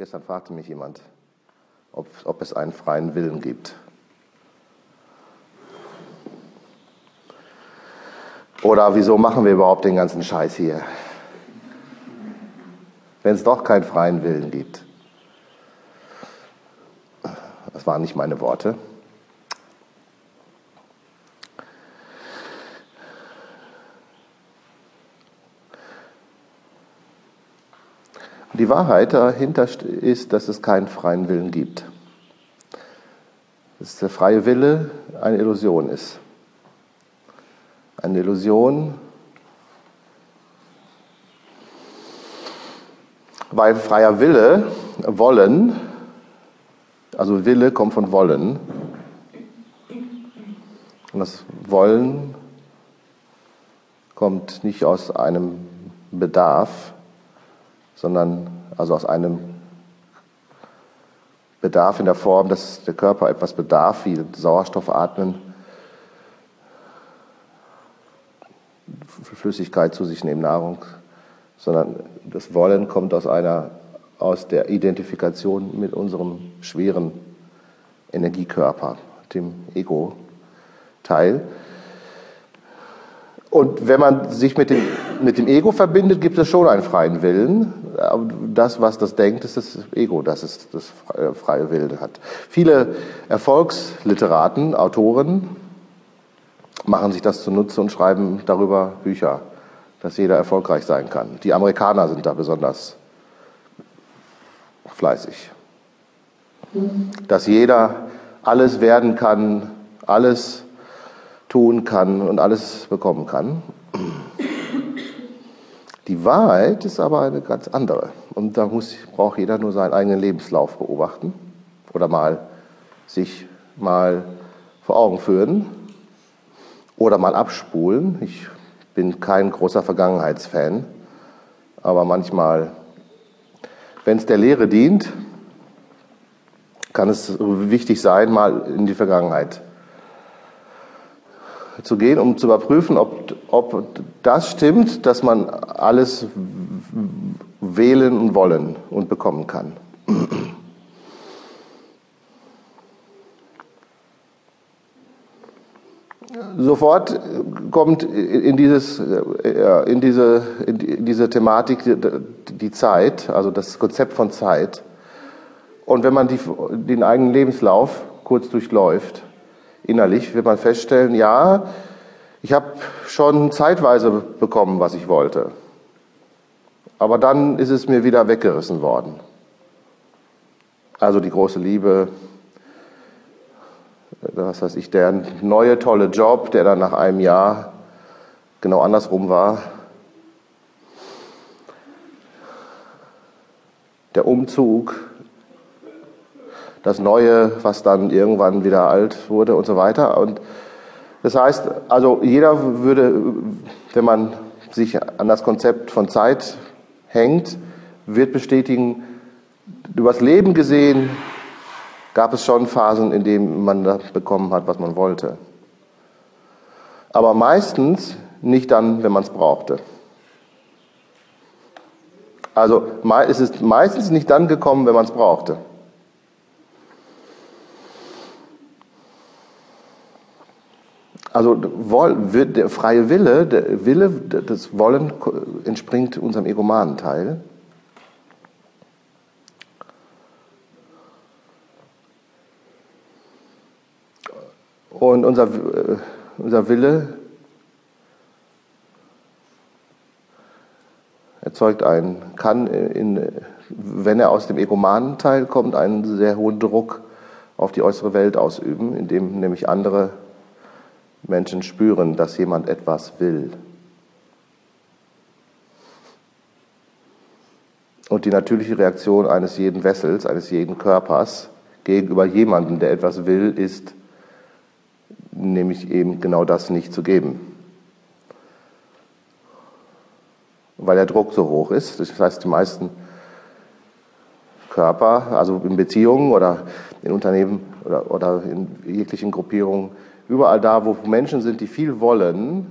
Gestern fragte mich jemand, ob, ob es einen freien Willen gibt. Oder wieso machen wir überhaupt den ganzen Scheiß hier? Wenn es doch keinen freien Willen gibt. Das waren nicht meine Worte. Die Wahrheit dahinter ist, dass es keinen freien Willen gibt. Dass der freie Wille eine Illusion ist. Eine Illusion, weil freier Wille, wollen, also Wille kommt von wollen. Und das Wollen kommt nicht aus einem Bedarf, sondern also aus einem Bedarf in der Form, dass der Körper etwas bedarf, wie Sauerstoff atmen, Flüssigkeit zu sich nehmen, Nahrung, sondern das Wollen kommt aus einer aus der Identifikation mit unserem schweren Energiekörper, dem Ego-Teil. Und wenn man sich mit dem, mit dem Ego verbindet, gibt es schon einen freien Willen. Das, was das denkt, ist das Ego, das ist das freie Willen hat. Viele Erfolgsliteraten, Autoren machen sich das zunutze und schreiben darüber Bücher, dass jeder erfolgreich sein kann. Die Amerikaner sind da besonders fleißig. Dass jeder alles werden kann, alles tun kann und alles bekommen kann. Die Wahrheit ist aber eine ganz andere. Und da muss, braucht jeder nur seinen eigenen Lebenslauf beobachten oder mal sich mal vor Augen führen oder mal abspulen. Ich bin kein großer Vergangenheitsfan, aber manchmal, wenn es der Lehre dient, kann es wichtig sein, mal in die Vergangenheit zu gehen, um zu überprüfen, ob, ob das stimmt, dass man alles wählen und wollen und bekommen kann. Sofort kommt in, dieses, in, diese, in diese Thematik die Zeit, also das Konzept von Zeit. Und wenn man die, den eigenen Lebenslauf kurz durchläuft, innerlich wird man feststellen, ja, ich habe schon zeitweise bekommen, was ich wollte. Aber dann ist es mir wieder weggerissen worden. Also die große Liebe, was weiß ich, der neue tolle Job, der dann nach einem Jahr genau andersrum war. Der Umzug, das Neue, was dann irgendwann wieder alt wurde und so weiter. Und das heißt, also jeder würde, wenn man sich an das Konzept von Zeit hängt, wird bestätigen, übers Leben gesehen gab es schon Phasen, in denen man das bekommen hat, was man wollte. Aber meistens nicht dann, wenn man es brauchte. Also es ist meistens nicht dann gekommen, wenn man es brauchte. Also der freie Wille, der Wille, das Wollen entspringt unserem egomanen Teil. Und unser, äh, unser Wille erzeugt einen, kann, in, wenn er aus dem egomanen Teil kommt, einen sehr hohen Druck auf die äußere Welt ausüben, indem nämlich andere Menschen spüren, dass jemand etwas will. Und die natürliche Reaktion eines jeden Wessels, eines jeden Körpers gegenüber jemandem, der etwas will, ist, nämlich eben genau das nicht zu geben. Weil der Druck so hoch ist. Das heißt, die meisten Körper, also in Beziehungen oder in Unternehmen oder, oder in jeglichen Gruppierungen, Überall da, wo Menschen sind, die viel wollen,